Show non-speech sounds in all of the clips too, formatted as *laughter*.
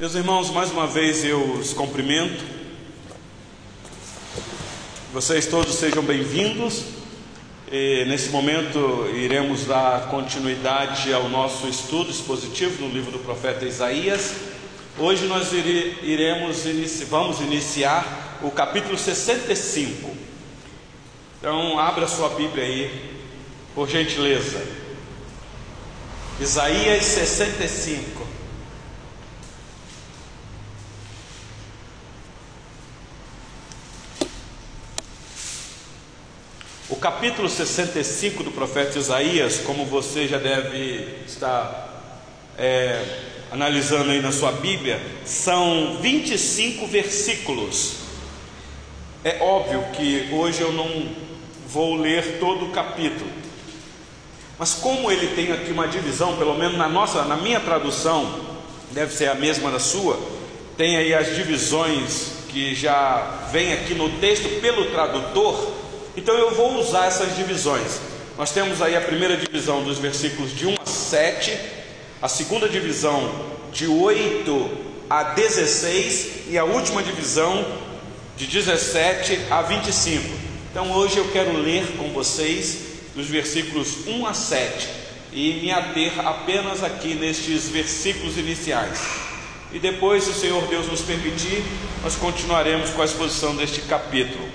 Meus irmãos, mais uma vez eu os cumprimento. Vocês todos sejam bem-vindos. Nesse momento iremos dar continuidade ao nosso estudo expositivo no livro do profeta Isaías. Hoje nós iremos vamos iniciar o capítulo 65. Então abra sua Bíblia aí, por gentileza. Isaías 65. Capítulo 65 do profeta Isaías, como você já deve estar é, analisando aí na sua Bíblia, são 25 versículos. É óbvio que hoje eu não vou ler todo o capítulo, mas como ele tem aqui uma divisão, pelo menos na nossa, na minha tradução, deve ser a mesma da sua, tem aí as divisões que já vem aqui no texto pelo tradutor. Então eu vou usar essas divisões. Nós temos aí a primeira divisão dos versículos de 1 a 7, a segunda divisão de 8 a 16 e a última divisão de 17 a 25. Então hoje eu quero ler com vocês dos versículos 1 a 7 e me ater apenas aqui nestes versículos iniciais. E depois, se o Senhor Deus nos permitir, nós continuaremos com a exposição deste capítulo.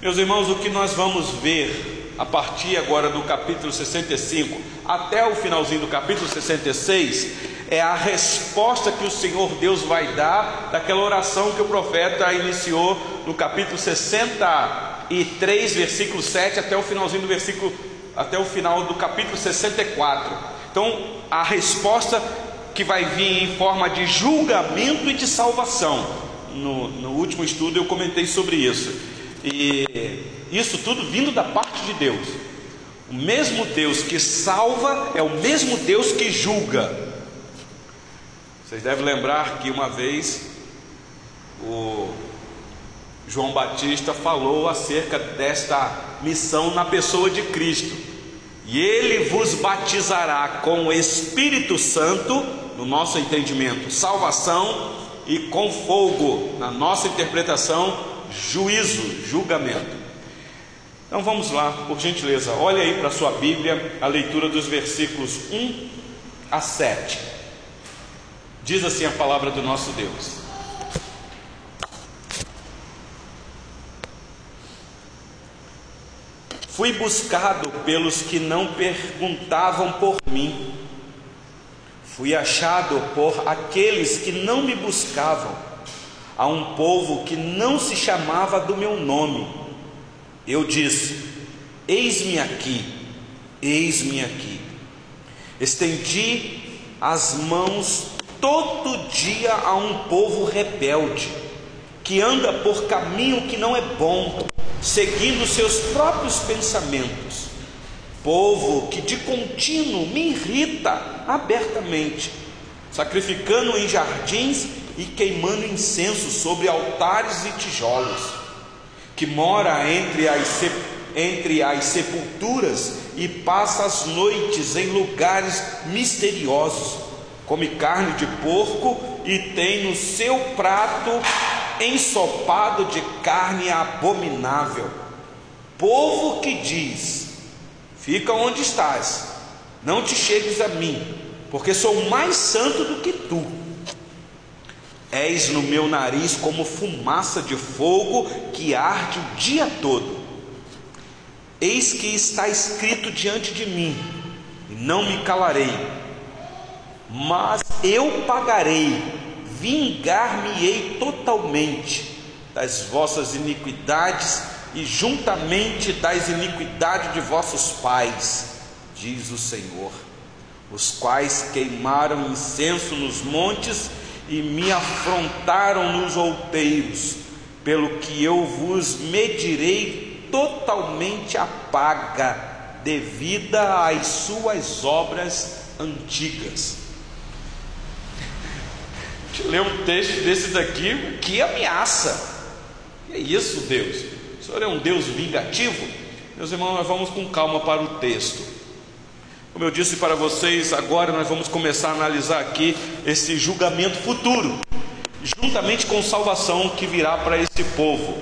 Meus irmãos, o que nós vamos ver a partir agora do capítulo 65 até o finalzinho do capítulo 66 é a resposta que o Senhor Deus vai dar daquela oração que o profeta iniciou no capítulo 63, versículo 7 até o finalzinho do versículo até o final do capítulo 64. Então, a resposta que vai vir em forma de julgamento e de salvação. No, no último estudo eu comentei sobre isso. E isso tudo vindo da parte de Deus. O mesmo Deus que salva é o mesmo Deus que julga. Vocês devem lembrar que uma vez o João Batista falou acerca desta missão na pessoa de Cristo. E ele vos batizará com o Espírito Santo, no nosso entendimento, salvação, e com fogo, na nossa interpretação, juízo, julgamento. Então vamos lá, por gentileza, olha aí para a sua Bíblia a leitura dos versículos 1 a 7. Diz assim a palavra do nosso Deus. Fui buscado pelos que não perguntavam por mim, fui achado por aqueles que não me buscavam a um povo que não se chamava do meu nome. Eu disse: Eis-me aqui, eis-me aqui. Estendi as mãos todo dia a um povo rebelde, que anda por caminho que não é bom, seguindo seus próprios pensamentos. Povo que de contínuo me irrita abertamente, sacrificando em jardins e queimando incenso sobre altares e tijolos, que mora entre as, entre as sepulturas e passa as noites em lugares misteriosos, come carne de porco e tem no seu prato ensopado de carne abominável. Povo que diz: Fica onde estás, não te chegues a mim, porque sou mais santo do que tu. És no meu nariz como fumaça de fogo que arde o dia todo. Eis que está escrito diante de mim, e não me calarei, mas eu pagarei, vingar-me-ei totalmente das vossas iniquidades e juntamente das iniquidades de vossos pais, diz o Senhor, os quais queimaram incenso nos montes e me afrontaram nos outeiros, pelo que eu vos medirei totalmente a paga devida às suas obras antigas. Ler um texto desses aqui, que ameaça. Que é isso, Deus? O Senhor é um Deus vingativo? Meus irmãos, nós vamos com calma para o texto. Como eu disse para vocês, agora nós vamos começar a analisar aqui esse julgamento futuro, juntamente com salvação que virá para esse povo.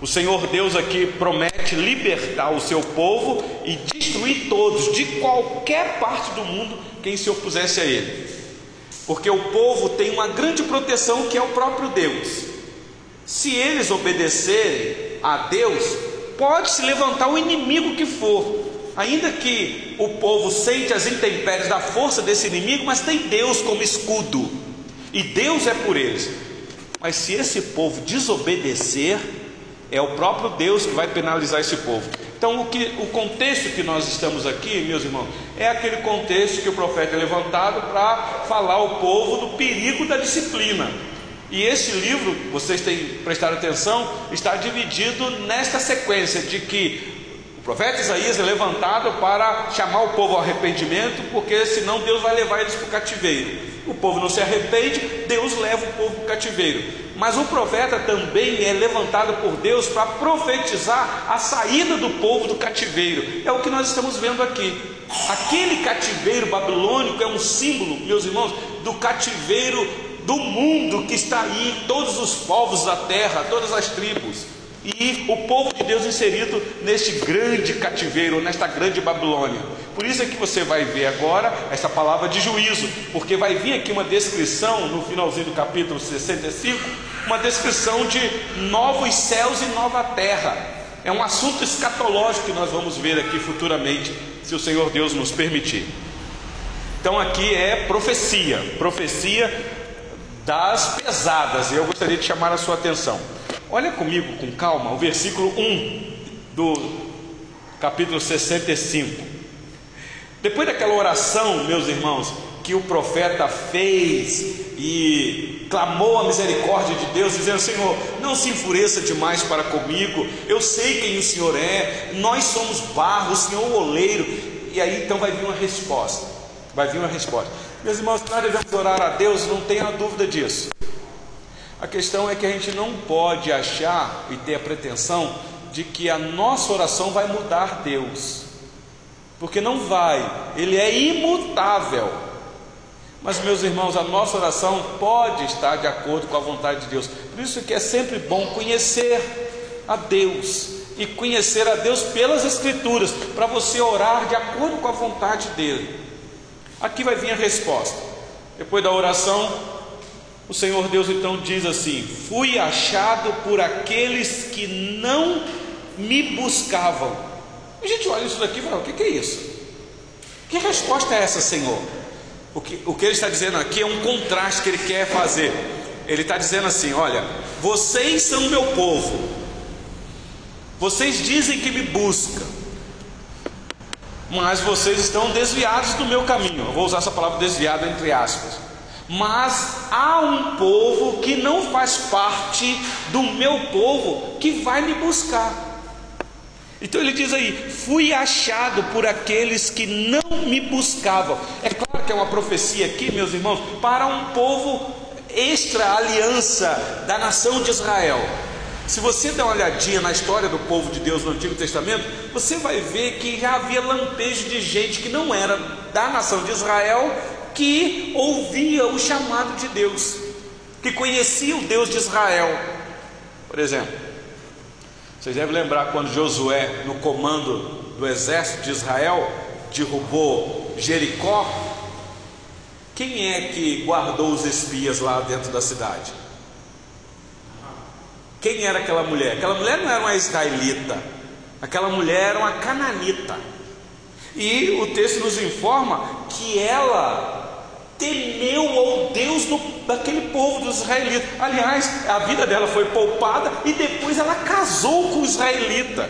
O Senhor Deus aqui promete libertar o seu povo e destruir todos, de qualquer parte do mundo, quem se opusesse a ele. Porque o povo tem uma grande proteção que é o próprio Deus. Se eles obedecerem a Deus, pode se levantar o inimigo que for, ainda que o povo sente as intempéries da força desse inimigo, mas tem Deus como escudo, e Deus é por eles. Mas se esse povo desobedecer, é o próprio Deus que vai penalizar esse povo. Então, o, que, o contexto que nós estamos aqui, meus irmãos, é aquele contexto que o profeta é levantado para falar ao povo do perigo da disciplina. E esse livro, vocês têm prestado atenção, está dividido nesta sequência de que profeta Isaías é levantado para chamar o povo ao arrependimento, porque senão Deus vai levar eles para o cativeiro. O povo não se arrepende, Deus leva o povo para o cativeiro. Mas o profeta também é levantado por Deus para profetizar a saída do povo do cativeiro. É o que nós estamos vendo aqui. Aquele cativeiro babilônico é um símbolo, meus irmãos, do cativeiro do mundo que está aí, todos os povos da terra, todas as tribos, e o povo de Deus inserido neste grande cativeiro, nesta grande Babilônia. Por isso é que você vai ver agora essa palavra de juízo, porque vai vir aqui uma descrição no finalzinho do capítulo 65, uma descrição de novos céus e nova terra. É um assunto escatológico que nós vamos ver aqui futuramente, se o Senhor Deus nos permitir. Então aqui é profecia, profecia das pesadas. E eu gostaria de chamar a sua atenção. Olha comigo com calma o versículo 1 do capítulo 65. Depois daquela oração, meus irmãos, que o profeta fez e clamou a misericórdia de Deus, dizendo: Senhor, não se enfureça demais para comigo, eu sei quem o Senhor é, nós somos barro, o Senhor é o oleiro. E aí então vai vir uma resposta. Vai vir uma resposta. Meus irmãos, nós devemos orar a Deus, não tenha dúvida disso. A questão é que a gente não pode achar e ter a pretensão de que a nossa oração vai mudar Deus, porque não vai, Ele é imutável. Mas, meus irmãos, a nossa oração pode estar de acordo com a vontade de Deus. Por isso que é sempre bom conhecer a Deus e conhecer a Deus pelas Escrituras, para você orar de acordo com a vontade dEle. Aqui vai vir a resposta. Depois da oração, o Senhor Deus então diz assim: Fui achado por aqueles que não me buscavam. A gente olha isso daqui e fala: O que, é isso? Que resposta é essa, Senhor? O que, o que ele está dizendo aqui é um contraste que ele quer fazer. Ele está dizendo assim: Olha, vocês são meu povo, vocês dizem que me buscam, mas vocês estão desviados do meu caminho. Eu vou usar essa palavra desviado entre aspas. Mas há um povo que não faz parte do meu povo que vai me buscar. Então ele diz aí: fui achado por aqueles que não me buscavam. É claro que é uma profecia aqui, meus irmãos, para um povo extra aliança da nação de Israel. Se você der uma olhadinha na história do povo de Deus no Antigo Testamento, você vai ver que já havia lampejo de gente que não era da nação de Israel, que ouvia o chamado de Deus, que conhecia o Deus de Israel. Por exemplo, vocês devem lembrar quando Josué, no comando do exército de Israel, derrubou Jericó. Quem é que guardou os espias lá dentro da cidade? Quem era aquela mulher? Aquela mulher não era uma israelita, aquela mulher era uma cananita. E o texto nos informa que ela temeu ao Deus do, daquele povo dos israelitas. Aliás, a vida dela foi poupada e depois ela casou com o israelita.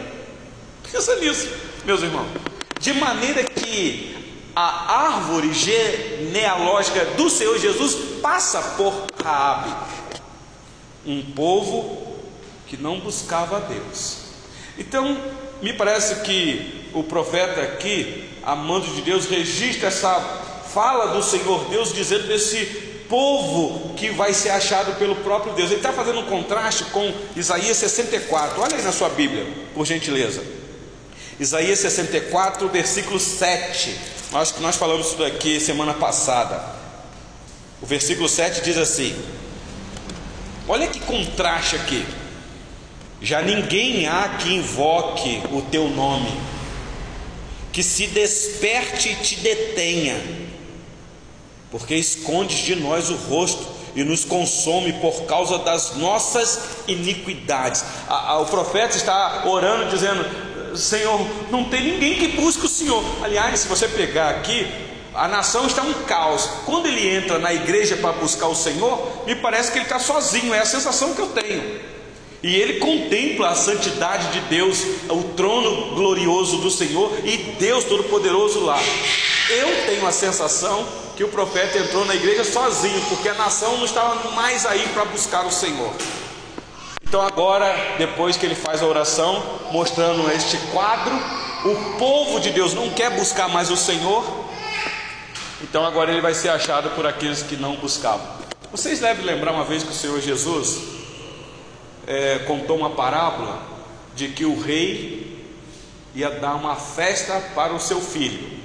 Pensa nisso, meus irmãos. De maneira que a árvore genealógica do Senhor Jesus passa por Raabe, um povo que não buscava a Deus. Então, me parece que o profeta aqui, amando de Deus, registra essa fala do Senhor Deus dizendo desse povo que vai ser achado pelo próprio Deus. Ele está fazendo um contraste com Isaías 64. Olha aí na sua Bíblia, por gentileza. Isaías 64, versículo 7. Acho que nós falamos isso daqui semana passada. O versículo 7 diz assim: Olha que contraste aqui. Já ninguém há que invoque o teu nome, que se desperte e te detenha, porque escondes de nós o rosto e nos consome por causa das nossas iniquidades. A, a, o profeta está orando, dizendo: Senhor, não tem ninguém que busque o Senhor. Aliás, se você pegar aqui, a nação está um caos. Quando ele entra na igreja para buscar o Senhor, me parece que ele está sozinho, é a sensação que eu tenho. E ele contempla a santidade de Deus, o trono glorioso do Senhor e Deus Todo-Poderoso lá. Eu tenho a sensação que o profeta entrou na igreja sozinho, porque a nação não estava mais aí para buscar o Senhor. Então, agora, depois que ele faz a oração, mostrando este quadro, o povo de Deus não quer buscar mais o Senhor, então agora ele vai ser achado por aqueles que não buscavam. Vocês devem lembrar uma vez que o Senhor Jesus é, contou uma parábola de que o rei ia dar uma festa para o seu filho.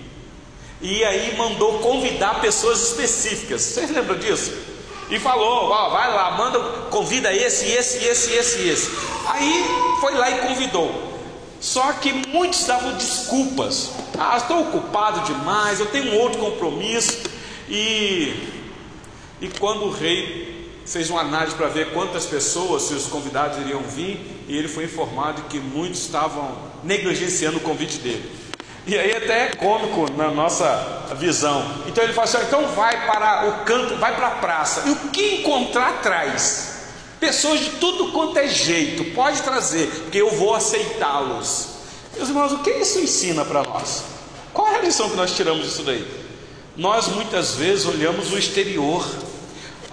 E aí mandou convidar pessoas específicas. Vocês lembram disso? E falou: ó, vai lá, manda, convida esse, esse, esse, esse, esse. Aí foi lá e convidou. Só que muitos davam desculpas. Ah, estou ocupado demais, eu tenho um outro compromisso. E, e quando o rei fez uma análise para ver quantas pessoas, se os convidados iriam vir, e ele foi informado que muitos estavam negligenciando o convite dele. E aí até é cômico na nossa visão. Então ele falou assim: então vai para o canto, vai para a praça. E o que encontrar traz. Pessoas de tudo quanto é jeito, pode trazer, porque eu vou aceitá-los. Meus irmãos, o que isso ensina para nós? Qual é a lição que nós tiramos disso daí? Nós muitas vezes olhamos o exterior,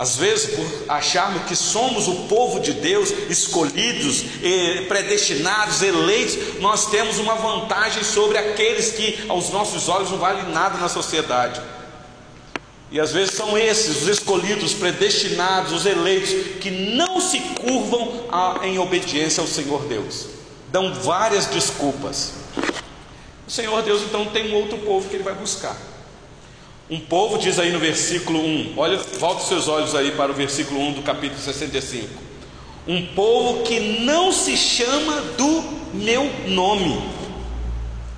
às vezes por acharmos que somos o povo de Deus, escolhidos, predestinados, eleitos, nós temos uma vantagem sobre aqueles que aos nossos olhos não valem nada na sociedade. E às vezes são esses, os escolhidos, predestinados, os eleitos, que não se curvam a, em obediência ao Senhor Deus. Dão várias desculpas. O Senhor Deus então tem um outro povo que ele vai buscar. Um povo, diz aí no versículo 1, olha, volta seus olhos aí para o versículo 1 do capítulo 65. Um povo que não se chama do meu nome.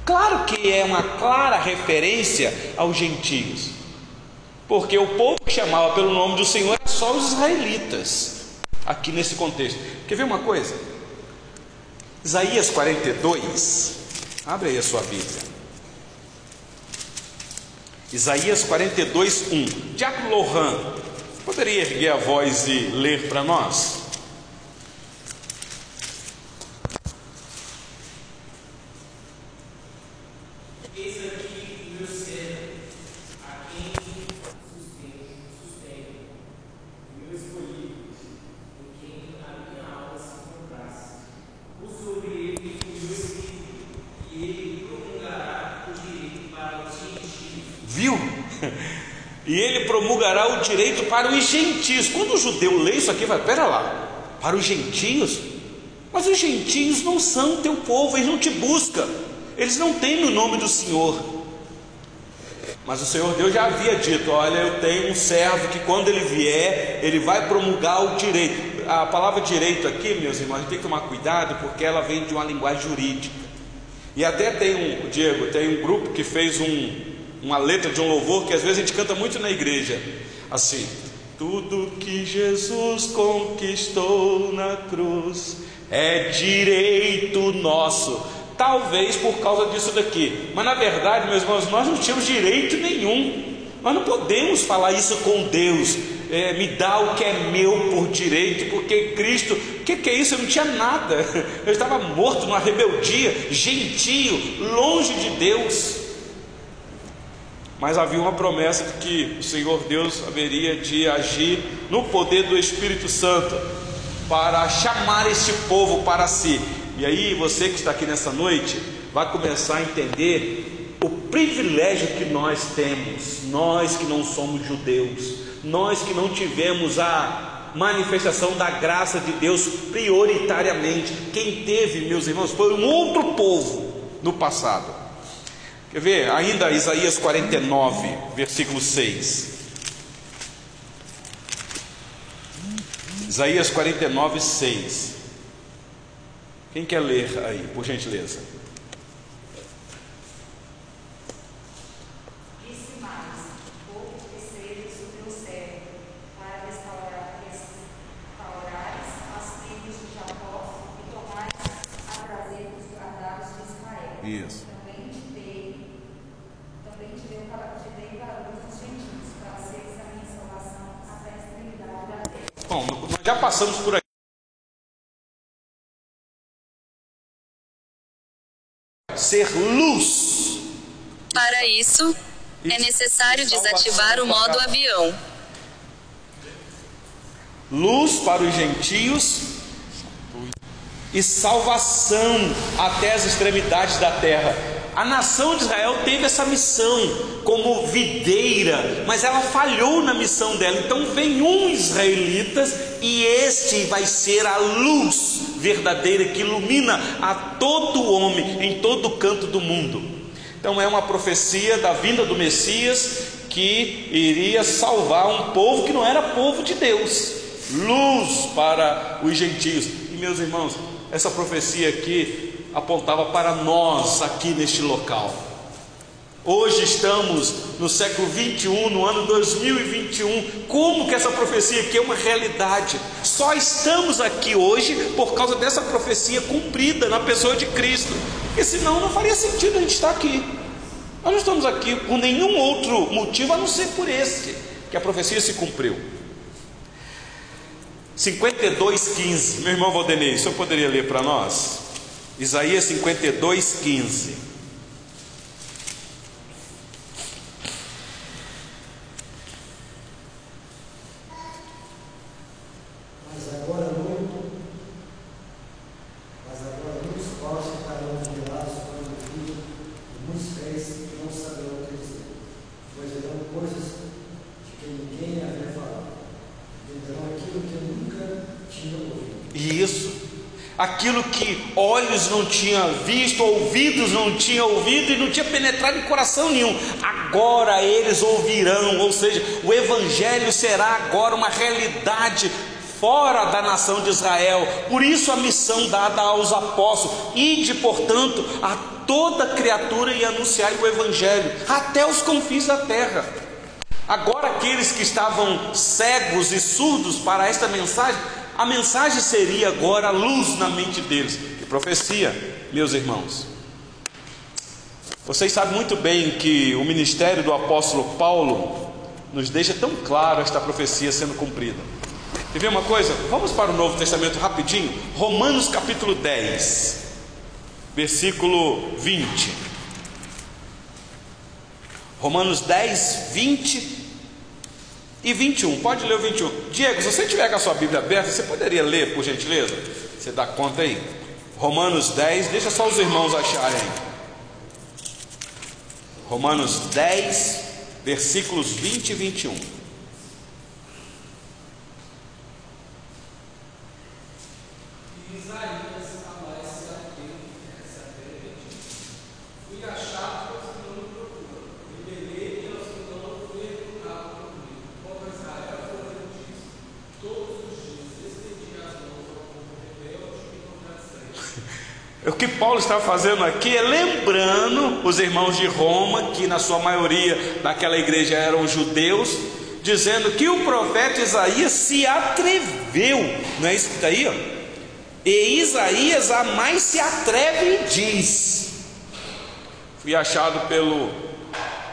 Claro que é uma clara referência aos gentios porque o povo que chamava pelo nome do Senhor era só os israelitas, aqui nesse contexto. Quer ver uma coisa? Isaías 42, abre aí a sua Bíblia. Isaías 42, 1. Diácono Lohan, poderia erguer a voz e ler para nós? E ele promulgará o direito para os gentios. Quando o judeu lê isso aqui, vai, pera lá, para os gentios? Mas os gentios não são teu povo, eles não te buscam, eles não têm o nome do Senhor. Mas o Senhor Deus já havia dito: Olha, eu tenho um servo que quando ele vier, ele vai promulgar o direito. A palavra direito aqui, meus irmãos, a gente tem que tomar cuidado porque ela vem de uma linguagem jurídica. E até tem um, Diego, tem um grupo que fez um, uma letra de um louvor que às vezes a gente canta muito na igreja, assim: Tudo que Jesus conquistou na cruz é direito nosso. Talvez por causa disso daqui, mas na verdade, meus irmãos, nós não tínhamos direito nenhum. Nós não podemos falar isso com Deus. É, me dá o que é meu por direito, porque Cristo, o que, que é isso? Eu não tinha nada, eu estava morto numa rebeldia, gentio, longe de Deus mas havia uma promessa de que o Senhor Deus haveria de agir no poder do Espírito Santo para chamar este povo para si. E aí, você que está aqui nessa noite, vai começar a entender o privilégio que nós temos, nós que não somos judeus, nós que não tivemos a manifestação da graça de Deus prioritariamente. Quem teve, meus irmãos, foi um outro povo no passado. Quer ver? Ainda Isaías 49, versículo 6. Isaías 49, 6. Quem quer ler aí, por gentileza? Isso. Também te dei, também te dei para te dei para os gentios, para seres a minha salvação até a extremidade da terra. Bom, nós já passamos por aqui. Ser luz. Para isso, é necessário desativar o modo avião. Luz para os gentios e salvação até as extremidades da terra. A nação de Israel teve essa missão como videira, mas ela falhou na missão dela. Então vem um israelita e este vai ser a luz verdadeira que ilumina a todo homem em todo canto do mundo. Então é uma profecia da vinda do Messias que iria salvar um povo que não era povo de Deus. Luz para os gentios. E meus irmãos, essa profecia aqui apontava para nós aqui neste local. Hoje estamos no século 21, no ano 2021. Como que essa profecia aqui é uma realidade? Só estamos aqui hoje por causa dessa profecia cumprida na pessoa de Cristo. Porque senão não faria sentido a gente estar aqui. Nós não estamos aqui por nenhum outro motivo a não ser por esse, que a profecia se cumpriu. 52, 15. Meu irmão Valdenei, o senhor poderia ler para nós? Isaías 52, 15. aquilo que olhos não tinham visto, ouvidos não tinham ouvido e não tinha penetrado em coração nenhum. Agora eles ouvirão, ou seja, o Evangelho será agora uma realidade fora da nação de Israel. Por isso a missão dada aos apóstolos: ide, portanto, a toda criatura e anunciar o Evangelho até os confins da terra. Agora aqueles que estavam cegos e surdos para esta mensagem a mensagem seria agora a luz na mente deles. Profecia, meus irmãos. Vocês sabem muito bem que o ministério do apóstolo Paulo nos deixa tão claro esta profecia sendo cumprida. Quer ver uma coisa? Vamos para o Novo Testamento rapidinho. Romanos capítulo 10, versículo 20. Romanos 10, 20 e 21, pode ler o 21. Diego, se você tiver com a sua Bíblia aberta, você poderia ler, por gentileza? Você dá conta aí? Romanos 10, deixa só os irmãos acharem. Romanos 10, versículos 20 e 21. O que Paulo está fazendo aqui é lembrando os irmãos de Roma, que na sua maioria naquela igreja eram judeus, dizendo que o profeta Isaías se atreveu, não é isso que está aí? Ó? E Isaías a mais se atreve e diz: Fui achado pelo,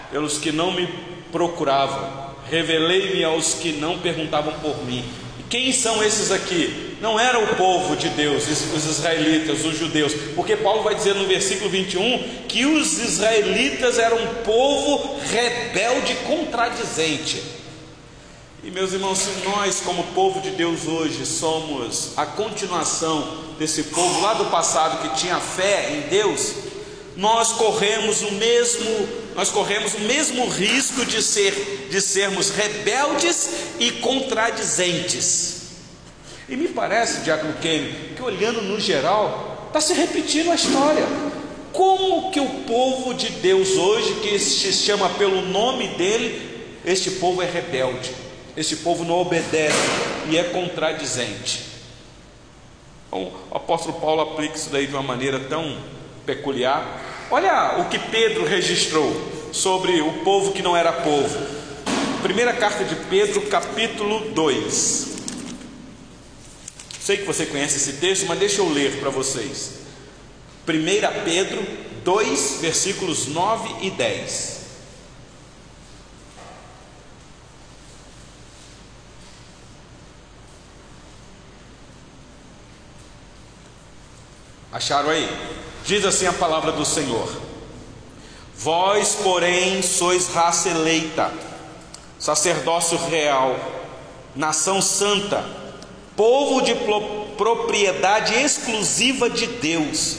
pelos que não me procuravam, revelei-me aos que não perguntavam por mim. E quem são esses aqui? Não era o povo de Deus, os israelitas, os judeus, porque Paulo vai dizer no versículo 21 que os israelitas eram um povo rebelde contradizente. E meus irmãos, se nós, como povo de Deus hoje, somos a continuação desse povo lá do passado que tinha fé em Deus, nós corremos o mesmo, nós corremos o mesmo risco de ser de sermos rebeldes e contradizentes. E me parece, Diácono Kenny, que olhando no geral, está se repetindo a história. como que o povo de Deus hoje, que se chama pelo nome dele, este povo é rebelde, este povo não obedece e é contradizente. Então, o apóstolo Paulo aplica isso daí de uma maneira tão peculiar. Olha o que Pedro registrou sobre o povo que não era povo. Primeira carta de Pedro, capítulo 2. Sei que você conhece esse texto, mas deixa eu ler para vocês. 1 Pedro 2, versículos 9 e 10. Acharam aí? Diz assim a palavra do Senhor: Vós, porém, sois raça eleita, sacerdócio real, nação santa, povo de propriedade exclusiva de Deus,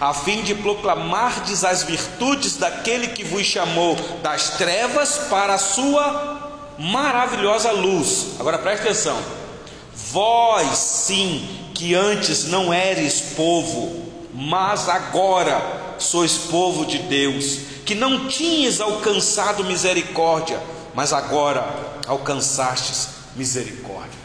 a fim de proclamardes as virtudes daquele que vos chamou das trevas para a sua maravilhosa luz. Agora preste atenção. Vós sim, que antes não eres povo, mas agora sois povo de Deus, que não tinhas alcançado misericórdia, mas agora alcançastes misericórdia.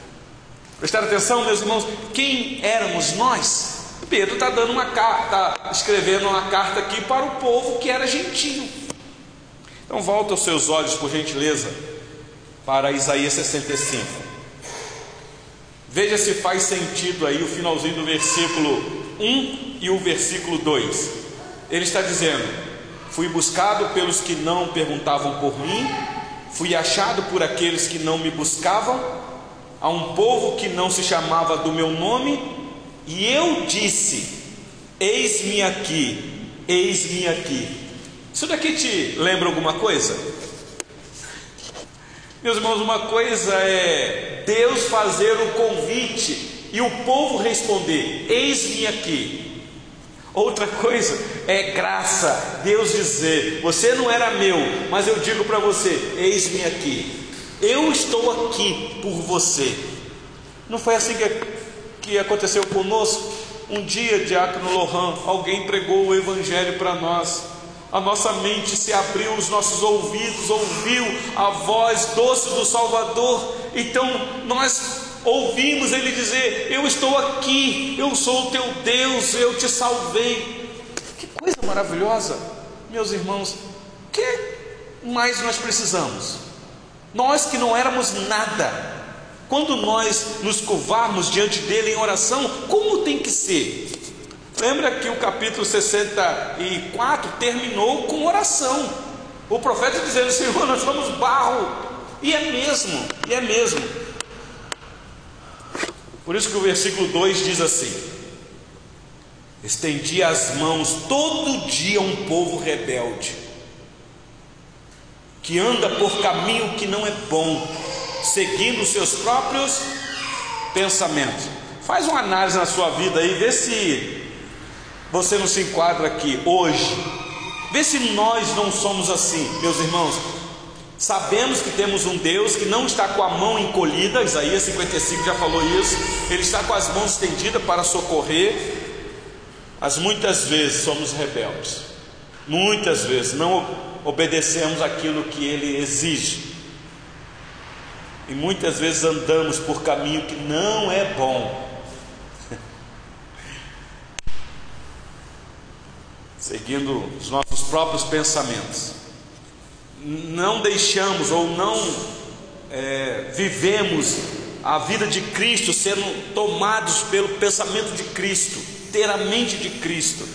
Prestaram atenção, meus irmãos, quem éramos nós? Pedro está dando uma carta, tá escrevendo uma carta aqui para o povo que era gentio. Então volta os seus olhos, por gentileza, para Isaías 65. Veja se faz sentido aí o finalzinho do versículo 1 e o versículo 2. Ele está dizendo: Fui buscado pelos que não perguntavam por mim, fui achado por aqueles que não me buscavam a um povo que não se chamava do meu nome, e eu disse: Eis-me aqui, eis-me aqui. Isso daqui te lembra alguma coisa? Meus irmãos, uma coisa é Deus fazer o convite e o povo responder: Eis-me aqui. Outra coisa é graça, Deus dizer: Você não era meu, mas eu digo para você: Eis-me aqui. Eu estou aqui por você. Não foi assim que, que aconteceu conosco? Um dia, Diácono Lohan, alguém pregou o Evangelho para nós. A nossa mente se abriu, os nossos ouvidos ouviu a voz doce do Salvador. Então nós ouvimos ele dizer: Eu estou aqui, eu sou o teu Deus, eu te salvei. Que coisa maravilhosa, meus irmãos. O que mais nós precisamos? Nós que não éramos nada, quando nós nos curvarmos diante dele em oração, como tem que ser? Lembra que o capítulo 64 terminou com oração. O profeta dizendo: Senhor, nós somos barro. E é mesmo, e é mesmo. Por isso que o versículo 2 diz assim: Estendi as mãos todo dia a um povo rebelde que anda por caminho que não é bom, seguindo os seus próprios pensamentos. Faz uma análise na sua vida aí, vê se você não se enquadra aqui hoje. Vê se nós não somos assim, meus irmãos. Sabemos que temos um Deus que não está com a mão encolhida, Isaías 55 já falou isso, ele está com as mãos estendidas para socorrer, mas muitas vezes somos rebeldes, muitas vezes não obedecemos aquilo que Ele exige. E muitas vezes andamos por caminho que não é bom. *laughs* Seguindo os nossos próprios pensamentos. Não deixamos ou não é, vivemos a vida de Cristo sendo tomados pelo pensamento de Cristo, ter a mente de Cristo.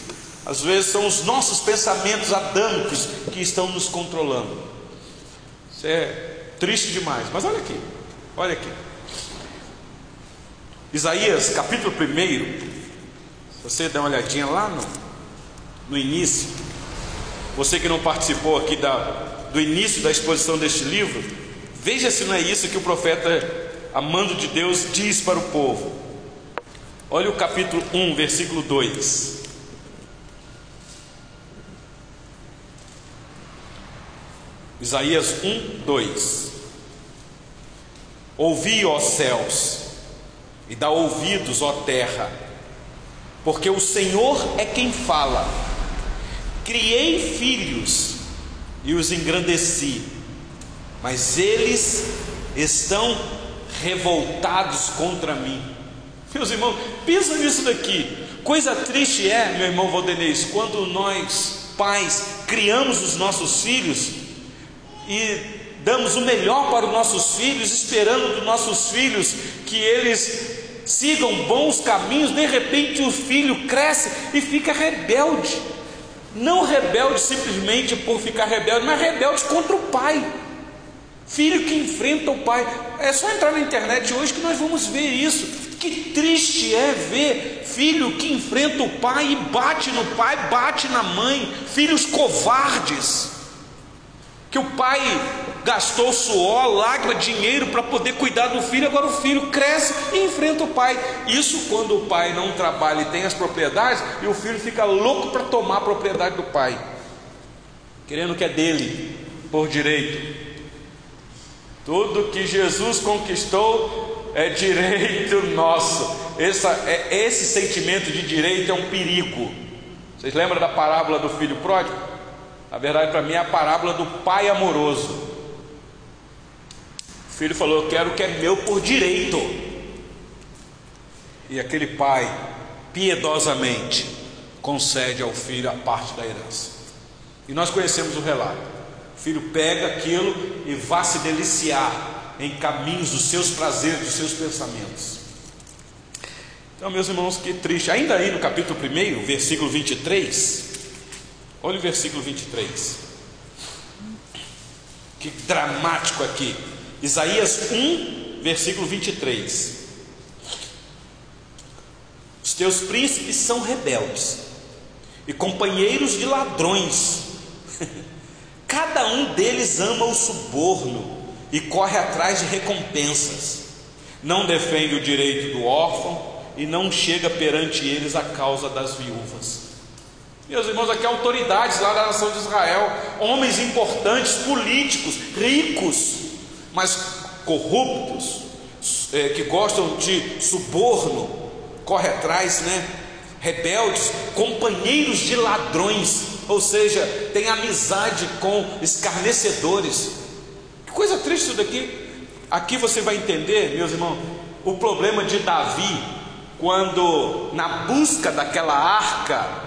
Às vezes são os nossos pensamentos adâmicos que estão nos controlando. Isso é triste demais. Mas olha aqui, olha aqui. Isaías capítulo 1, se você der uma olhadinha lá no, no início, você que não participou aqui da, do início da exposição deste livro, veja se não é isso que o profeta, amando de Deus, diz para o povo. Olha o capítulo 1, versículo 2. Isaías 1, 2. Ouvi, ó céus, e dá ouvidos, ó terra, porque o Senhor é quem fala, Criei filhos e os engrandeci, mas eles estão revoltados contra mim. Meus irmãos, pensa nisso daqui. Coisa triste é, meu irmão Valdenês, quando nós, pais, criamos os nossos filhos e damos o melhor para os nossos filhos, esperando dos nossos filhos que eles sigam bons caminhos, de repente o filho cresce e fica rebelde. Não rebelde simplesmente por ficar rebelde, mas rebelde contra o pai. Filho que enfrenta o pai. É só entrar na internet hoje que nós vamos ver isso. Que triste é ver filho que enfrenta o pai e bate no pai, bate na mãe, filhos covardes. Que o pai gastou suor, lágrima, dinheiro para poder cuidar do filho, agora o filho cresce e enfrenta o pai. Isso quando o pai não trabalha e tem as propriedades, e o filho fica louco para tomar a propriedade do pai, querendo que é dele, por direito. Tudo que Jesus conquistou é direito *laughs* nosso. Essa, é, esse sentimento de direito é um perigo. Vocês lembram da parábola do filho pródigo? Na verdade, para mim, é a parábola do pai amoroso. O filho falou: Eu quero o que é meu por direito. E aquele pai, piedosamente, concede ao filho a parte da herança. E nós conhecemos o relato. O filho pega aquilo e vai se deliciar em caminhos dos seus prazeres, dos seus pensamentos. Então, meus irmãos, que triste. Ainda aí no capítulo 1, versículo 23. Olha o versículo 23. Que dramático aqui. Isaías 1, versículo 23. Os teus príncipes são rebeldes e companheiros de ladrões. *laughs* Cada um deles ama o suborno e corre atrás de recompensas. Não defende o direito do órfão e não chega perante eles a causa das viúvas. Meus irmãos, aqui autoridades lá da nação de Israel, homens importantes, políticos, ricos, mas corruptos, é, que gostam de suborno, corre atrás, né? Rebeldes, companheiros de ladrões, ou seja, tem amizade com escarnecedores. Que coisa triste isso daqui. Aqui você vai entender, meus irmãos, o problema de Davi, quando na busca daquela arca,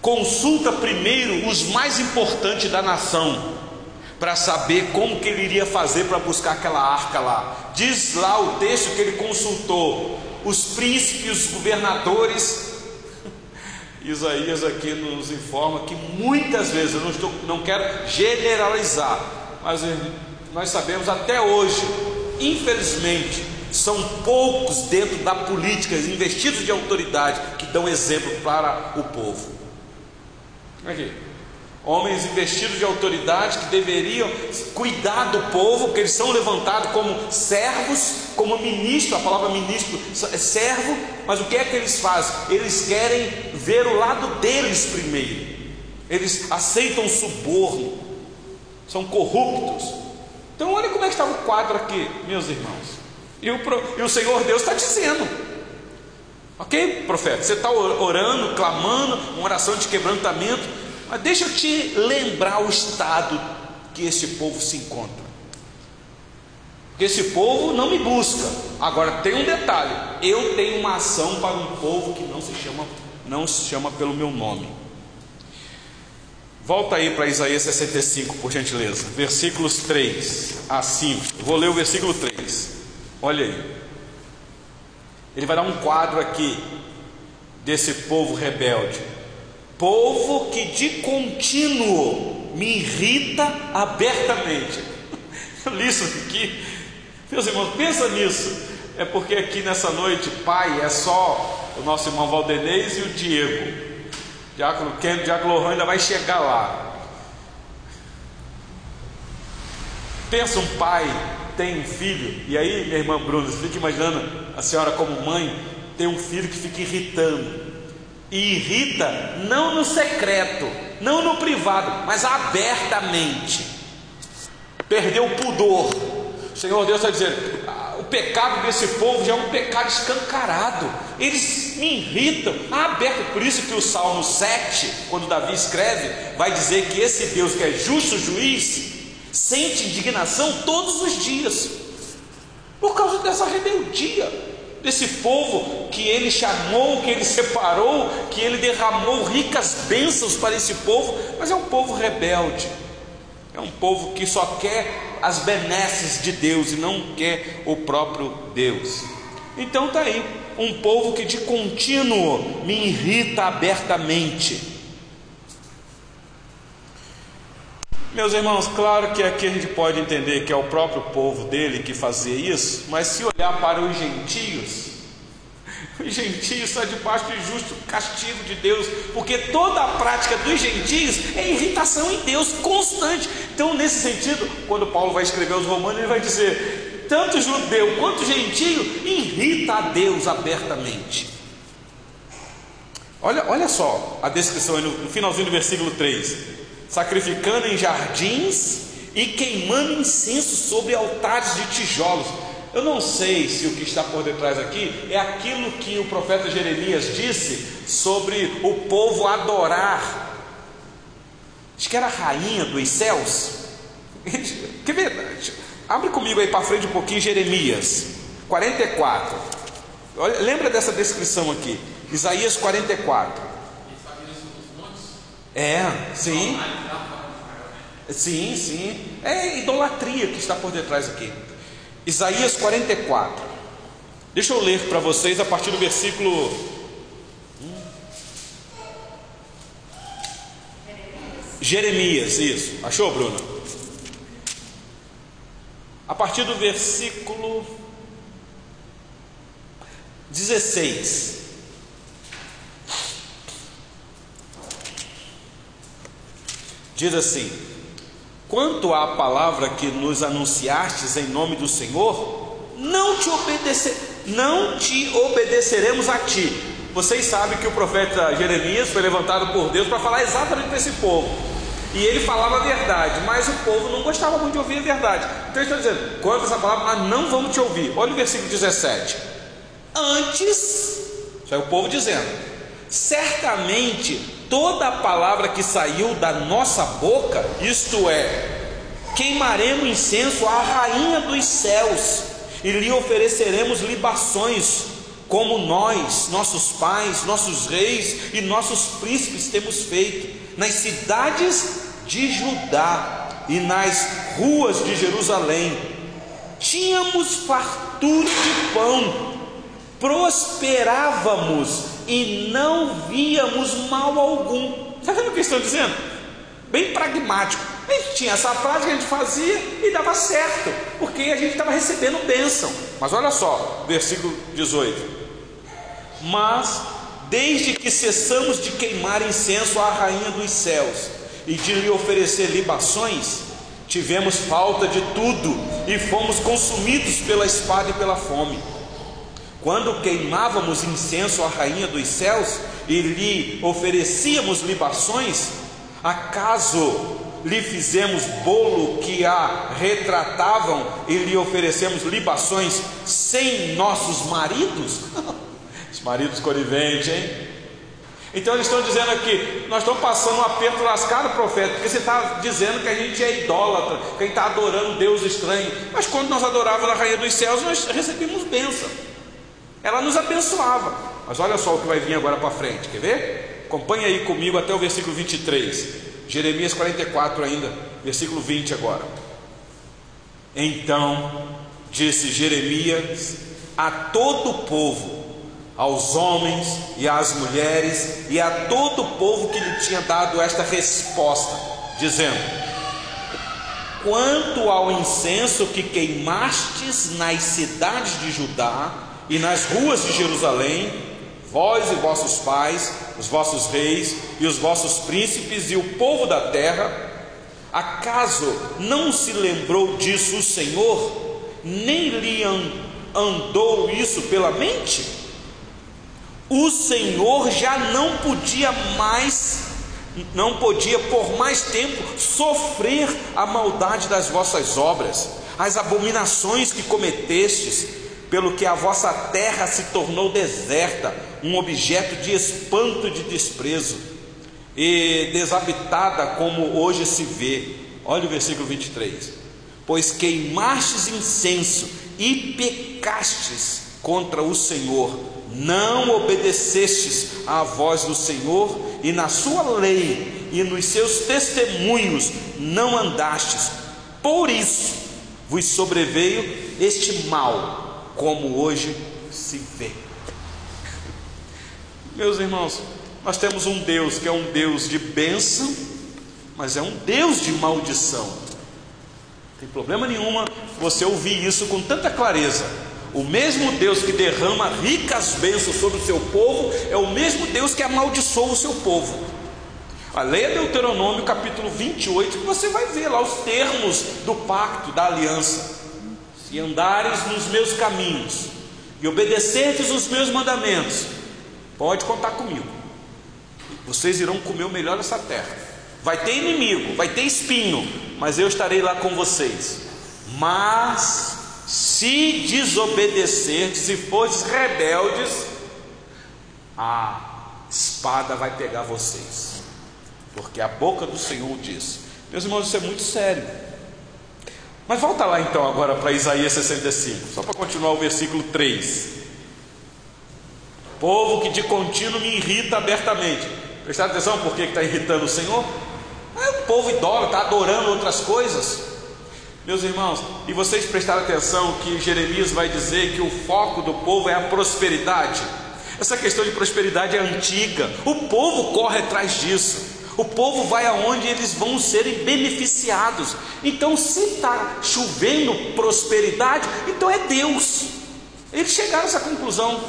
consulta primeiro os mais importantes da nação, para saber como que ele iria fazer para buscar aquela arca lá. Diz lá o texto que ele consultou os príncipes, os governadores, *laughs* Isaías aqui nos informa que muitas vezes, eu não, estou, não quero generalizar, mas nós sabemos até hoje, infelizmente, são poucos dentro da política, investidos de autoridade, que dão exemplo para o povo. Aqui. Homens investidos de autoridade que deveriam cuidar do povo, porque eles são levantados como servos, como ministro, a palavra ministro é servo, mas o que é que eles fazem? Eles querem ver o lado deles primeiro, eles aceitam suborno, são corruptos. Então, olha como é que estava o quadro aqui, meus irmãos. E o, e o Senhor Deus está dizendo: Ok, profeta, você está orando, clamando, uma oração de quebrantamento, mas deixa eu te lembrar o estado que esse povo se encontra. Porque esse povo não me busca. Agora tem um detalhe: eu tenho uma ação para um povo que não se chama, não se chama pelo meu nome. Volta aí para Isaías 65, por gentileza. Versículos 3 a 5. Vou ler o versículo 3. Olha aí. Ele vai dar um quadro aqui desse povo rebelde povo que de contínuo me irrita abertamente. *laughs* Eu li isso aqui, meus irmãos, pensa nisso. É porque aqui nessa noite, pai, é só o nosso irmão Valdenez e o Diego. Diácono Ken, Diácono Lohan ainda vai chegar lá. Pensa um pai tem um filho, e aí, minha irmã Bruna, você fica imaginando a senhora como mãe, tem um filho que fica irritando e irrita não no secreto, não no privado, mas abertamente. Perdeu o pudor. O Senhor Deus está dizendo: ah, o pecado desse povo já é um pecado escancarado. Eles me irritam, aberto. Por isso que o Salmo 7, quando Davi escreve, vai dizer que esse Deus que é justo juiz, sente indignação todos os dias, por causa dessa rebeldia desse povo que ele chamou, que ele separou, que ele derramou ricas bênçãos para esse povo, mas é um povo rebelde, é um povo que só quer as benesses de Deus e não quer o próprio Deus. Então está aí, um povo que de contínuo me irrita abertamente. Meus irmãos, claro que aqui a gente pode entender que é o próprio povo dele que fazia isso, mas se olhar para os gentios, *laughs* os gentios estão debaixo do justo castigo de Deus, porque toda a prática dos gentios é irritação em Deus constante. Então, nesse sentido, quando Paulo vai escrever aos Romanos, ele vai dizer: tanto judeu quanto gentio irrita a Deus abertamente. Olha, olha só a descrição no finalzinho do versículo 3 sacrificando em jardins e queimando incenso sobre altares de tijolos. Eu não sei se o que está por detrás aqui é aquilo que o profeta Jeremias disse sobre o povo adorar. Acho que era a rainha dos céus. Quer ver? Abre comigo aí para frente um pouquinho Jeremias 44. Olha, lembra dessa descrição aqui? Isaías 44. É, sim. Sim, sim. É idolatria que está por detrás aqui. Isaías 44. Deixa eu ler para vocês a partir do versículo. Jeremias, isso. Achou, Bruno? A partir do versículo 16. Diz assim: Quanto à palavra que nos anunciastes em nome do Senhor, não te obedecer, não te obedeceremos a ti. Vocês sabem que o profeta Jeremias foi levantado por Deus para falar exatamente para esse povo. E ele falava a verdade, mas o povo não gostava muito de ouvir a verdade. Então ele está dizendo: quanto a essa palavra, nós não vamos te ouvir. Olha o versículo 17. Antes, isso é o povo dizendo: certamente toda a palavra que saiu da nossa boca, isto é, queimaremos incenso à rainha dos céus e lhe ofereceremos libações, como nós, nossos pais, nossos reis e nossos príncipes temos feito nas cidades de Judá e nas ruas de Jerusalém. Tínhamos fartura de pão, prosperávamos e não víamos mal algum. Está vendo o que estão dizendo? Bem pragmático. A gente tinha essa prática, a gente fazia e dava certo, porque a gente estava recebendo bênção. Mas olha só, versículo 18: Mas desde que cessamos de queimar incenso à rainha dos céus e de lhe oferecer libações, tivemos falta de tudo e fomos consumidos pela espada e pela fome. Quando queimávamos incenso à rainha dos céus e lhe oferecíamos libações, acaso lhe fizemos bolo que a retratavam e lhe oferecemos libações sem nossos maridos? *laughs* Os maridos coniventes, hein? Então eles estão dizendo aqui, nós estamos passando um aperto lascado, profeta, porque você está dizendo que a gente é idólatra, que a gente está adorando Deus estranho. Mas quando nós adorávamos a Rainha dos Céus, nós recebemos bênção. Ela nos abençoava. Mas olha só o que vai vir agora para frente, quer ver? Acompanhe aí comigo até o versículo 23. Jeremias 44 ainda, versículo 20 agora. Então disse Jeremias a todo o povo, aos homens e às mulheres e a todo o povo que lhe tinha dado esta resposta, dizendo: Quanto ao incenso que queimastes nas cidades de Judá, e nas ruas de Jerusalém, vós e vossos pais, os vossos reis e os vossos príncipes e o povo da terra, acaso não se lembrou disso o Senhor, nem lhe andou isso pela mente? O Senhor já não podia mais, não podia por mais tempo sofrer a maldade das vossas obras, as abominações que cometestes, pelo que a vossa terra se tornou deserta, um objeto de espanto e de desprezo, e desabitada como hoje se vê. Olha o versículo 23. Pois queimastes incenso e pecastes contra o Senhor, não obedecestes à voz do Senhor, e na sua lei e nos seus testemunhos não andastes. Por isso vos sobreveio este mal, como hoje se vê. Meus irmãos, nós temos um Deus que é um Deus de bênção, mas é um Deus de maldição. Não tem problema nenhuma você ouvir isso com tanta clareza. O mesmo Deus que derrama ricas bênçãos sobre o seu povo é o mesmo Deus que amaldiçoa o seu povo. A leia Deuteronômio capítulo 28, que você vai ver lá os termos do pacto, da aliança. Se andares nos meus caminhos e obedecerdes os meus mandamentos, pode contar comigo. Vocês irão comer o melhor dessa terra. Vai ter inimigo, vai ter espinho, mas eu estarei lá com vocês. Mas se desobedecerdes, se fores rebeldes, a espada vai pegar vocês, porque a boca do Senhor diz. Meus irmãos, isso é muito sério. Mas volta lá então agora para Isaías 65, só para continuar o versículo 3. Povo que de contínuo me irrita abertamente. Prestaram atenção por que está irritando o Senhor? É o povo idólatra, está adorando outras coisas. Meus irmãos, e vocês prestaram atenção que Jeremias vai dizer que o foco do povo é a prosperidade. Essa questão de prosperidade é antiga, o povo corre atrás disso. O povo vai aonde eles vão serem beneficiados. Então, se está chovendo prosperidade, então é Deus. Eles chegaram a essa conclusão,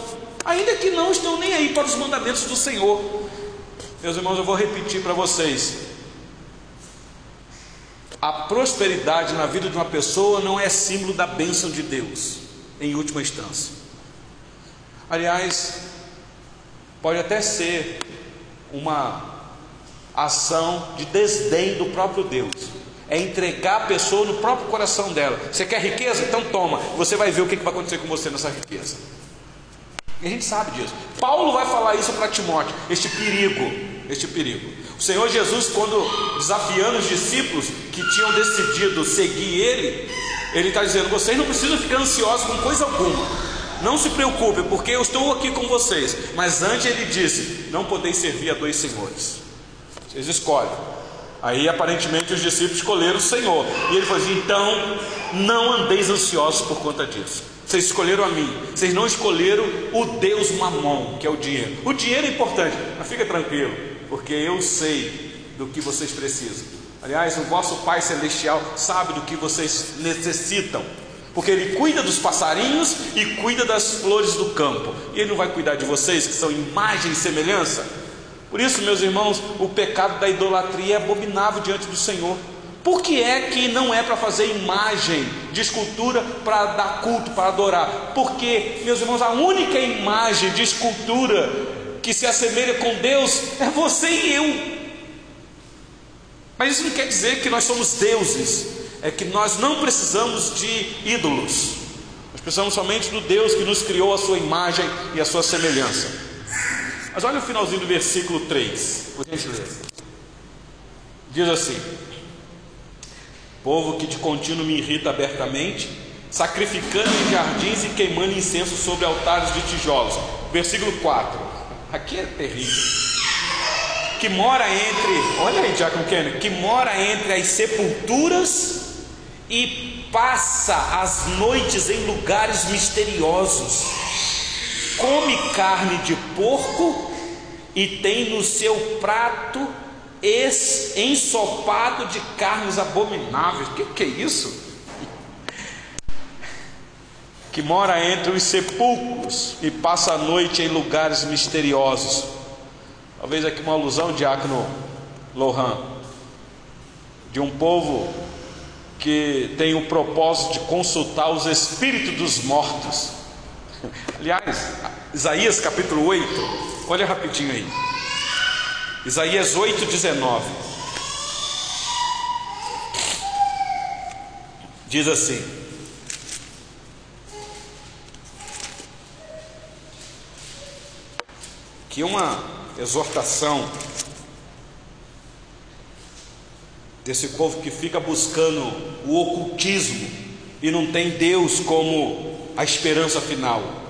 ainda que não estão nem aí para os mandamentos do Senhor. Meus irmãos, eu vou repetir para vocês: a prosperidade na vida de uma pessoa não é símbolo da bênção de Deus, em última instância. Aliás, pode até ser uma ação de desdém do próprio Deus. É entregar a pessoa no próprio coração dela. Você quer riqueza? Então toma. Você vai ver o que vai acontecer com você nessa riqueza. E a gente sabe disso. Paulo vai falar isso para Timóteo, este perigo, este perigo. O Senhor Jesus, quando desafiando os discípulos que tinham decidido seguir Ele, Ele está dizendo: vocês não precisam ficar ansiosos com coisa alguma. Não se preocupem, porque eu estou aqui com vocês. Mas antes ele disse: Não podeis servir a dois senhores. Vocês escolhem. Aí aparentemente os discípulos escolheram o Senhor. E ele falou assim: Então não andeis ansiosos por conta disso. Vocês escolheram a mim. Vocês não escolheram o Deus mamon, que é o dinheiro. O dinheiro é importante, mas fica tranquilo porque eu sei do que vocês precisam. Aliás, o vosso Pai Celestial sabe do que vocês necessitam, porque Ele cuida dos passarinhos e cuida das flores do campo, e Ele não vai cuidar de vocês, que são imagem e semelhança. Por isso, meus irmãos, o pecado da idolatria é abominável diante do Senhor. Por que é que não é para fazer imagem de escultura para dar culto, para adorar? Porque, meus irmãos, a única imagem de escultura que se assemelha com Deus é você e eu. Mas isso não quer dizer que nós somos deuses, é que nós não precisamos de ídolos, nós precisamos somente do Deus que nos criou a sua imagem e a sua semelhança. Mas olha o finalzinho do versículo 3, por gentileza. Diz assim: Povo que de contínuo me irrita abertamente, sacrificando em jardins e queimando incenso sobre altares de tijolos. Versículo 4 Aqui é terrível. Que mora entre, olha aí, Jacob Kenner, que mora entre as sepulturas e passa as noites em lugares misteriosos. Come carne de porco e tem no seu prato ensopado de carnes abomináveis. O que, que é isso? *laughs* que mora entre os sepulcros e passa a noite em lugares misteriosos. Talvez aqui uma alusão, diácono Lohan, de um povo que tem o propósito de consultar os espíritos dos mortos. Aliás, Isaías capítulo 8, olha rapidinho aí. Isaías 8, 19. Diz assim: Que uma exortação desse povo que fica buscando o ocultismo e não tem Deus como a esperança final.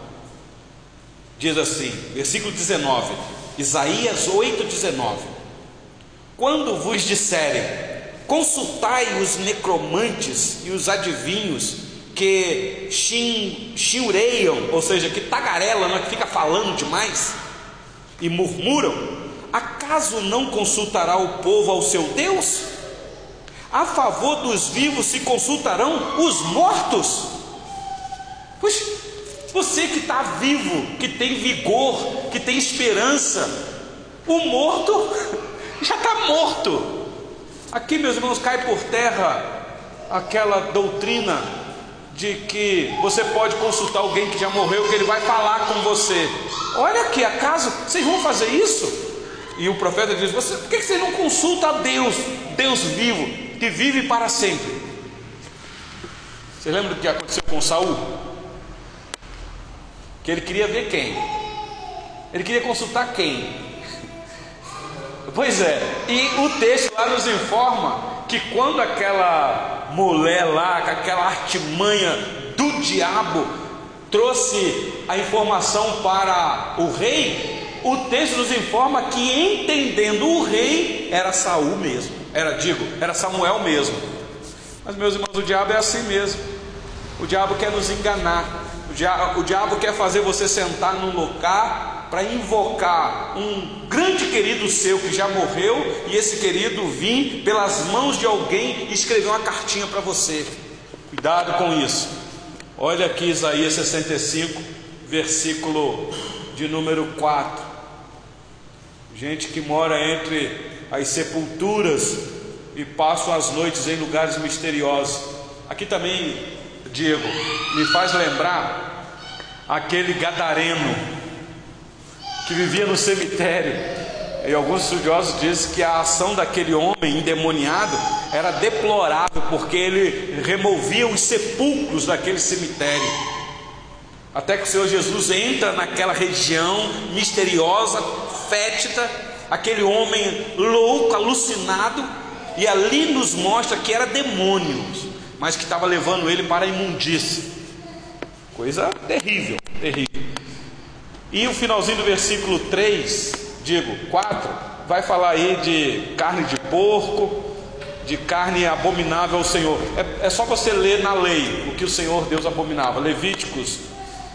Diz assim, versículo 19, Isaías 8,19: Quando vos disserem, consultai os necromantes e os adivinhos que chinhureiam, ou seja, que tagarelam, né, que fica falando demais e murmuram, acaso não consultará o povo ao seu Deus? A favor dos vivos se consultarão os mortos. Pois, você que está vivo, que tem vigor, que tem esperança, o morto *laughs* já está morto. Aqui, meus irmãos, cai por terra aquela doutrina de que você pode consultar alguém que já morreu, que ele vai falar com você. Olha aqui, acaso vocês vão fazer isso? E o profeta diz: você, por que você não consulta a Deus, Deus vivo? que vive para sempre. Você lembra do que aconteceu com Saul? Que ele queria ver quem? Ele queria consultar quem? Pois é, e o texto lá nos informa que quando aquela mulher lá, com aquela artimanha do diabo, trouxe a informação para o rei, o texto nos informa que entendendo o rei era Saul mesmo. Era, digo, era Samuel mesmo. Mas, meus irmãos, o diabo é assim mesmo. O diabo quer nos enganar. O diabo, o diabo quer fazer você sentar num lugar para invocar um grande querido seu que já morreu e esse querido vir pelas mãos de alguém e escrever uma cartinha para você. Cuidado com isso. Olha aqui Isaías 65, versículo de número 4. Gente que mora entre as sepulturas e passam as noites em lugares misteriosos. Aqui também, Diego, me faz lembrar aquele gadareno que vivia no cemitério. E alguns estudiosos dizem que a ação daquele homem endemoniado era deplorável, porque ele removia os sepulcros daquele cemitério. Até que o Senhor Jesus entra naquela região misteriosa, fétida, aquele homem louco, alucinado, e ali nos mostra que era demônios, mas que estava levando ele para a imundícia. Coisa terrível, terrível. E o finalzinho do versículo 3, digo, 4, vai falar aí de carne de porco, de carne abominável ao Senhor. É, é, só você ler na lei o que o Senhor Deus abominava. Levíticos,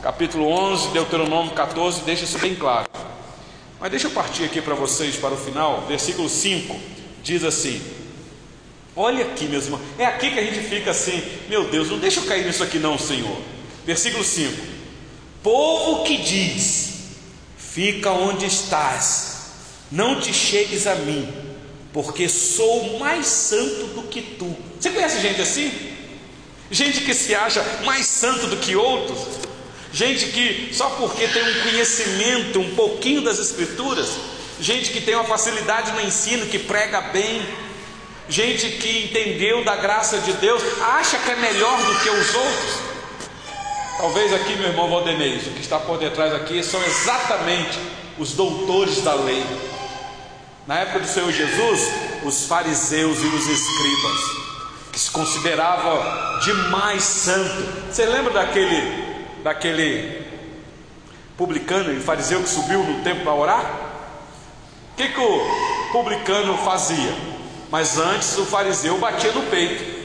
capítulo 11, Deuteronômio 14, deixa isso bem claro. Mas deixa eu partir aqui para vocês para o final, versículo 5 diz assim: Olha aqui, meus irmãos, é aqui que a gente fica assim, meu Deus, não deixa eu cair nisso aqui, não, Senhor. Versículo 5: Povo que diz, fica onde estás, não te chegues a mim, porque sou mais santo do que tu. Você conhece gente assim? Gente que se acha mais santo do que outros, gente que só porque tem um conhecimento um pouquinho das Escrituras, gente que tem uma facilidade no ensino, que prega bem, gente que entendeu da graça de Deus, acha que é melhor do que os outros. Talvez aqui, meu irmão Valdenez, o que está por detrás aqui são exatamente os doutores da lei. Na época do Senhor Jesus, os fariseus e os escribas, que se considerava demais santo. Você lembra daquele daquele publicano e fariseu que subiu no templo para orar? O que, que o publicano fazia? Mas antes o fariseu batia no peito.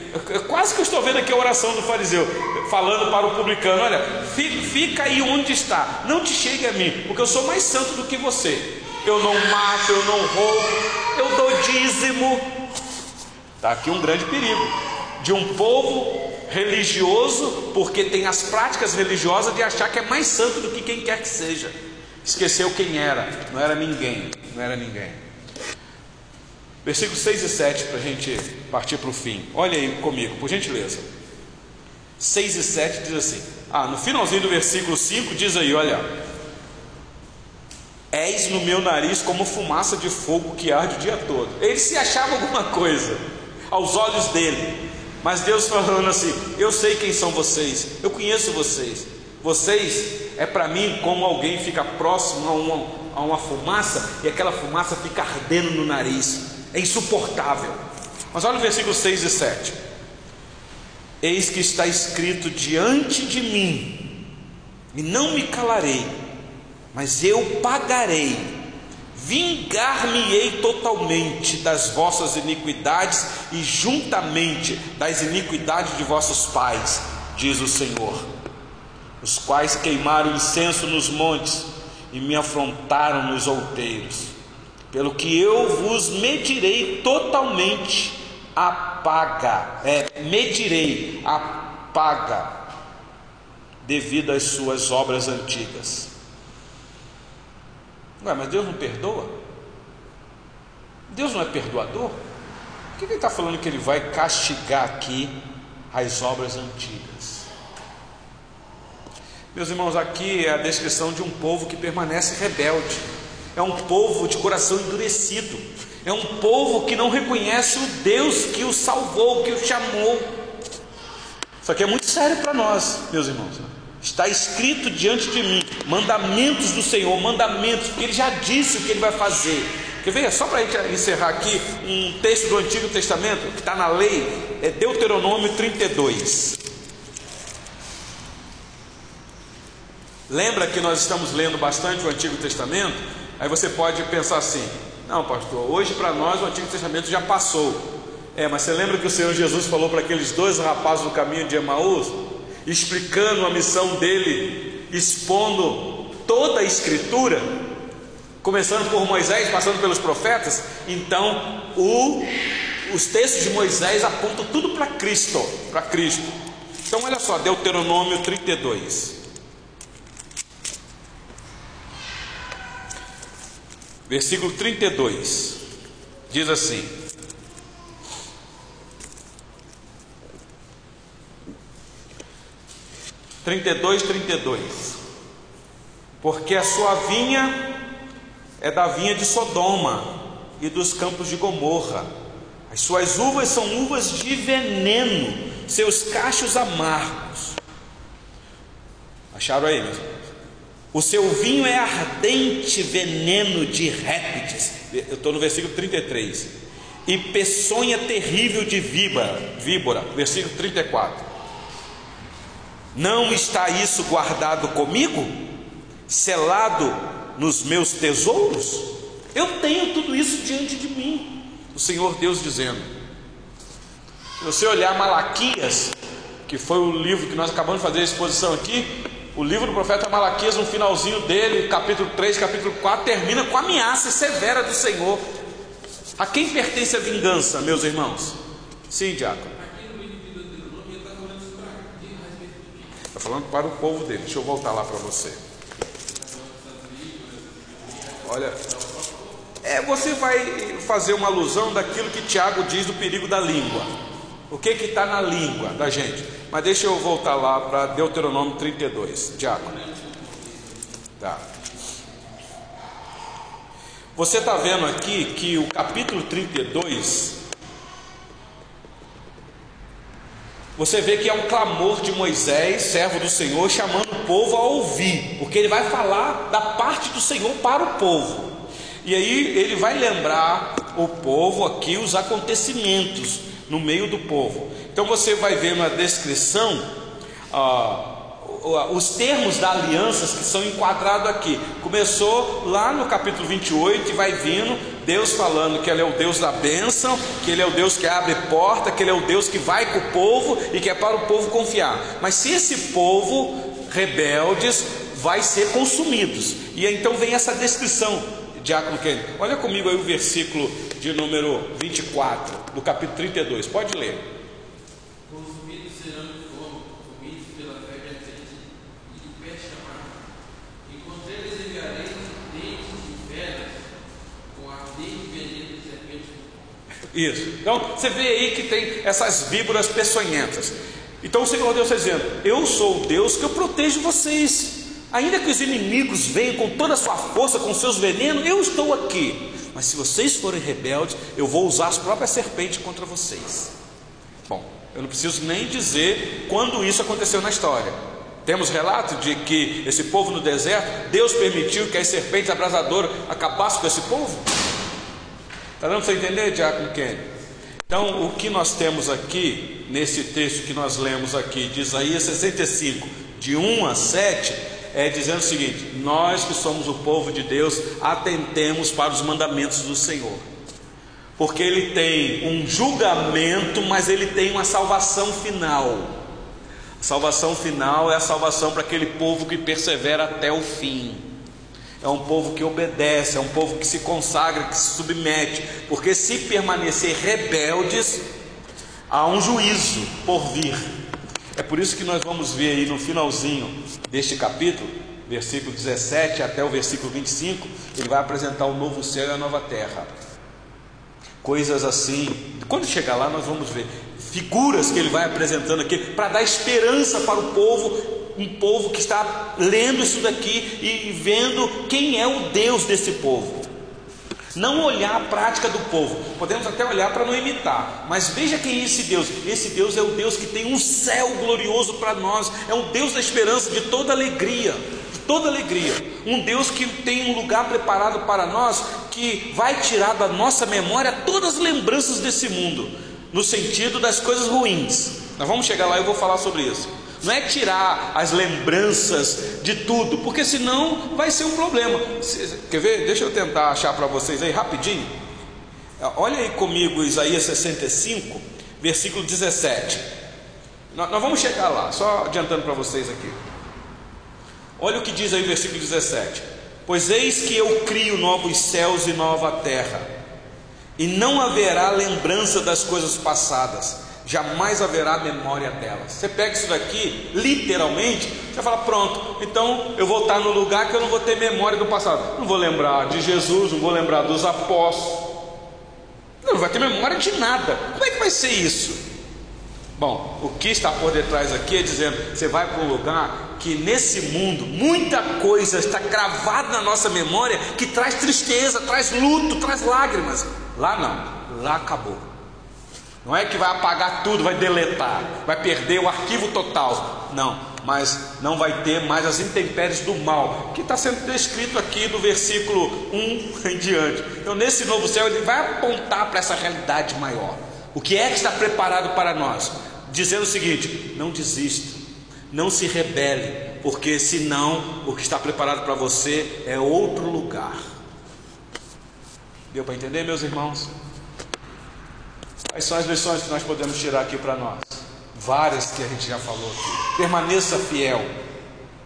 Quase que eu estou vendo aqui a oração do fariseu, falando para o publicano: Olha, fica aí onde está, não te chegue a mim, porque eu sou mais santo do que você. Eu não mato, eu não roubo, eu dou dízimo. Está aqui um grande perigo de um povo religioso, porque tem as práticas religiosas de achar que é mais santo do que quem quer que seja. Esqueceu quem era, não era ninguém, não era ninguém. Versículos 6 e 7 para a gente partir para o fim. Olha aí comigo, por gentileza. 6 e 7 diz assim: Ah, no finalzinho do versículo 5 diz aí: Olha, és no meu nariz como fumaça de fogo que arde o dia todo. Ele se achava alguma coisa aos olhos dele, mas Deus falando assim: Eu sei quem são vocês, eu conheço vocês. Vocês é para mim como alguém fica próximo a um, a uma fumaça e aquela fumaça fica ardendo no nariz. É insuportável. Mas olha o versículo 6 e 7. Eis que está escrito diante de mim, e não me calarei, mas eu pagarei, vingar-me-ei totalmente das vossas iniquidades e juntamente das iniquidades de vossos pais, diz o Senhor, os quais queimaram incenso nos montes e me afrontaram nos outeiros, pelo que eu vos medirei totalmente a paga, é, medirei a paga devido às suas obras antigas. Ué, mas Deus não perdoa? Deus não é perdoador? Por que ele está falando que ele vai castigar aqui as obras antigas? Meus irmãos, aqui é a descrição de um povo que permanece rebelde, é um povo de coração endurecido, é um povo que não reconhece o Deus que o salvou, que o chamou. Isso aqui é muito sério para nós, meus irmãos. Está escrito diante de mim mandamentos do Senhor, mandamentos, porque Ele já disse o que Ele vai fazer. Quer ver? Só para a gente encerrar aqui, um texto do Antigo Testamento que está na lei, é Deuteronômio 32. Lembra que nós estamos lendo bastante o Antigo Testamento? Aí você pode pensar assim: não, pastor, hoje para nós o Antigo Testamento já passou. É, mas você lembra que o Senhor Jesus falou para aqueles dois rapazes no caminho de Emaús, explicando a missão dele, expondo toda a Escritura, começando por Moisés, passando pelos profetas? Então, o, os textos de Moisés apontam tudo para Cristo, para Cristo. Então, olha só, Deuteronômio 32. Versículo 32, diz assim: Trinta e dois, trinta e dois. Porque a sua vinha é da vinha de Sodoma e dos campos de Gomorra. As suas uvas são uvas de veneno, seus cachos amargos. Acharam aí, o seu vinho é ardente veneno de répteis. Eu estou no versículo 33. E peçonha terrível de víbora, víbora, versículo 34. Não está isso guardado comigo? Selado nos meus tesouros? Eu tenho tudo isso diante de mim. O Senhor Deus dizendo. Se você olhar Malaquias, que foi o livro que nós acabamos de fazer a exposição aqui, o livro do profeta Malaquias, no finalzinho dele, capítulo 3, capítulo 4, termina com ameaça severa do Senhor. A quem pertence a vingança, meus irmãos? Sim, diácono. Está falando para o povo dele. Deixa eu voltar lá para você. Olha, é, você vai fazer uma alusão daquilo que Tiago diz do perigo da língua. O que está na língua da gente? Mas deixa eu voltar lá para Deuteronômio 32, Diácono. Tá. Você está vendo aqui que o capítulo 32, você vê que é um clamor de Moisés, servo do Senhor, chamando o povo a ouvir, porque ele vai falar da parte do Senhor para o povo. E aí ele vai lembrar o povo aqui os acontecimentos no meio do povo. Então você vai ver na descrição ah, os termos da aliança que são enquadrados aqui. Começou lá no capítulo 28 e vai vindo Deus falando que Ele é o Deus da bênção, que Ele é o Deus que abre porta, que Ele é o Deus que vai com o povo e que é para o povo confiar. Mas se esse povo rebeldes vai ser consumidos. E então vem essa descrição, Diácono Kenny. Olha comigo aí o versículo de número 24, do capítulo 32. Pode ler. Isso. Então você vê aí que tem essas víboras peçonhentas. Então o Senhor Deus está dizendo: Eu sou o Deus que eu protejo vocês. Ainda que os inimigos venham com toda a sua força, com seus venenos, eu estou aqui. Mas se vocês forem rebeldes, eu vou usar as próprias serpentes contra vocês. Bom, eu não preciso nem dizer quando isso aconteceu na história. Temos relato de que esse povo no deserto, Deus permitiu que as serpentes abrasadoras acabassem com esse povo. Está dando para entender, Diácono Kenny? Então, o que nós temos aqui, nesse texto que nós lemos aqui, de Isaías 65, de 1 a 7, é dizendo o seguinte: Nós que somos o povo de Deus, atentemos para os mandamentos do Senhor, porque Ele tem um julgamento, mas Ele tem uma salvação final. A salvação final é a salvação para aquele povo que persevera até o fim. É um povo que obedece, é um povo que se consagra, que se submete, porque se permanecer rebeldes, há um juízo por vir. É por isso que nós vamos ver aí no finalzinho deste capítulo, versículo 17 até o versículo 25, ele vai apresentar o novo céu e a nova terra. Coisas assim. Quando chegar lá, nós vamos ver figuras que ele vai apresentando aqui para dar esperança para o povo, um povo que está lendo isso daqui e vendo quem é o Deus desse povo. Não olhar a prática do povo, podemos até olhar para não imitar, mas veja quem é esse Deus. Esse Deus é o Deus que tem um céu glorioso para nós, é um Deus da esperança, de toda alegria, de toda alegria. Um Deus que tem um lugar preparado para nós, que vai tirar da nossa memória todas as lembranças desse mundo no sentido das coisas ruins. Nós vamos chegar lá e eu vou falar sobre isso. Não é tirar as lembranças de tudo, porque senão vai ser um problema. Quer ver? Deixa eu tentar achar para vocês aí rapidinho. Olha aí comigo Isaías 65, versículo 17. Nós vamos chegar lá, só adiantando para vocês aqui. Olha o que diz aí o versículo 17: Pois eis que eu crio novos céus e nova terra e não haverá lembrança das coisas passadas, jamais haverá memória delas. Você pega isso daqui, literalmente, você fala: pronto, então eu vou estar no lugar que eu não vou ter memória do passado, não vou lembrar de Jesus, não vou lembrar dos apóstolos, não vai ter memória de nada. Como é que vai ser isso? Bom, o que está por detrás aqui é dizendo: você vai para um lugar que nesse mundo muita coisa está cravada na nossa memória que traz tristeza, traz luto, traz lágrimas. Lá não, lá acabou. Não é que vai apagar tudo, vai deletar, vai perder o arquivo total. Não, mas não vai ter mais as intempéries do mal, que está sendo descrito aqui no versículo 1 *laughs* em diante. Então, nesse novo céu, ele vai apontar para essa realidade maior. O que é que está preparado para nós? Dizendo o seguinte: não desista, não se rebele, porque senão o que está preparado para você é outro lugar. Deu para entender, meus irmãos? Quais são as lições que nós podemos tirar aqui para nós? Várias que a gente já falou aqui. Permaneça fiel,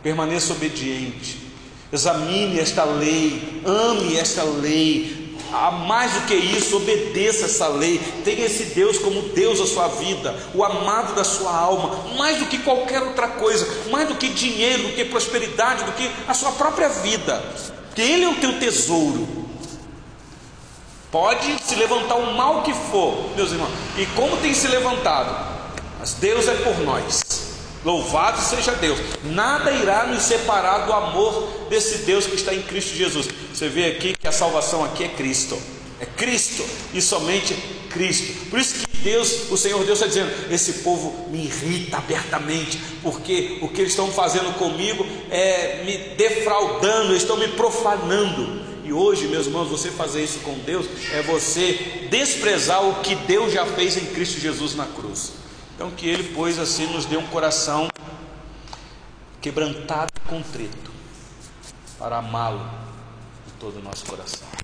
permaneça obediente, examine esta lei, ame esta lei, a mais do que isso, obedeça essa lei. Tenha esse Deus como Deus da sua vida, o amado da sua alma, mais do que qualquer outra coisa, mais do que dinheiro, do que prosperidade, do que a sua própria vida. Que Ele é o teu tesouro. Pode se levantar o mal que for, meus irmãos, e como tem se levantado, mas Deus é por nós. Louvado seja Deus. Nada irá nos separar do amor desse Deus que está em Cristo Jesus. Você vê aqui que a salvação aqui é Cristo. É Cristo e somente Cristo. Por isso que Deus, o Senhor Deus está dizendo: esse povo me irrita abertamente, porque o que eles estão fazendo comigo é me defraudando, estão me profanando. E hoje, meus irmãos, você fazer isso com Deus é você desprezar o que Deus já fez em Cristo Jesus na cruz. Então, que Ele, pois, assim nos dê um coração quebrantado e contrito, para amá-lo de todo o nosso coração.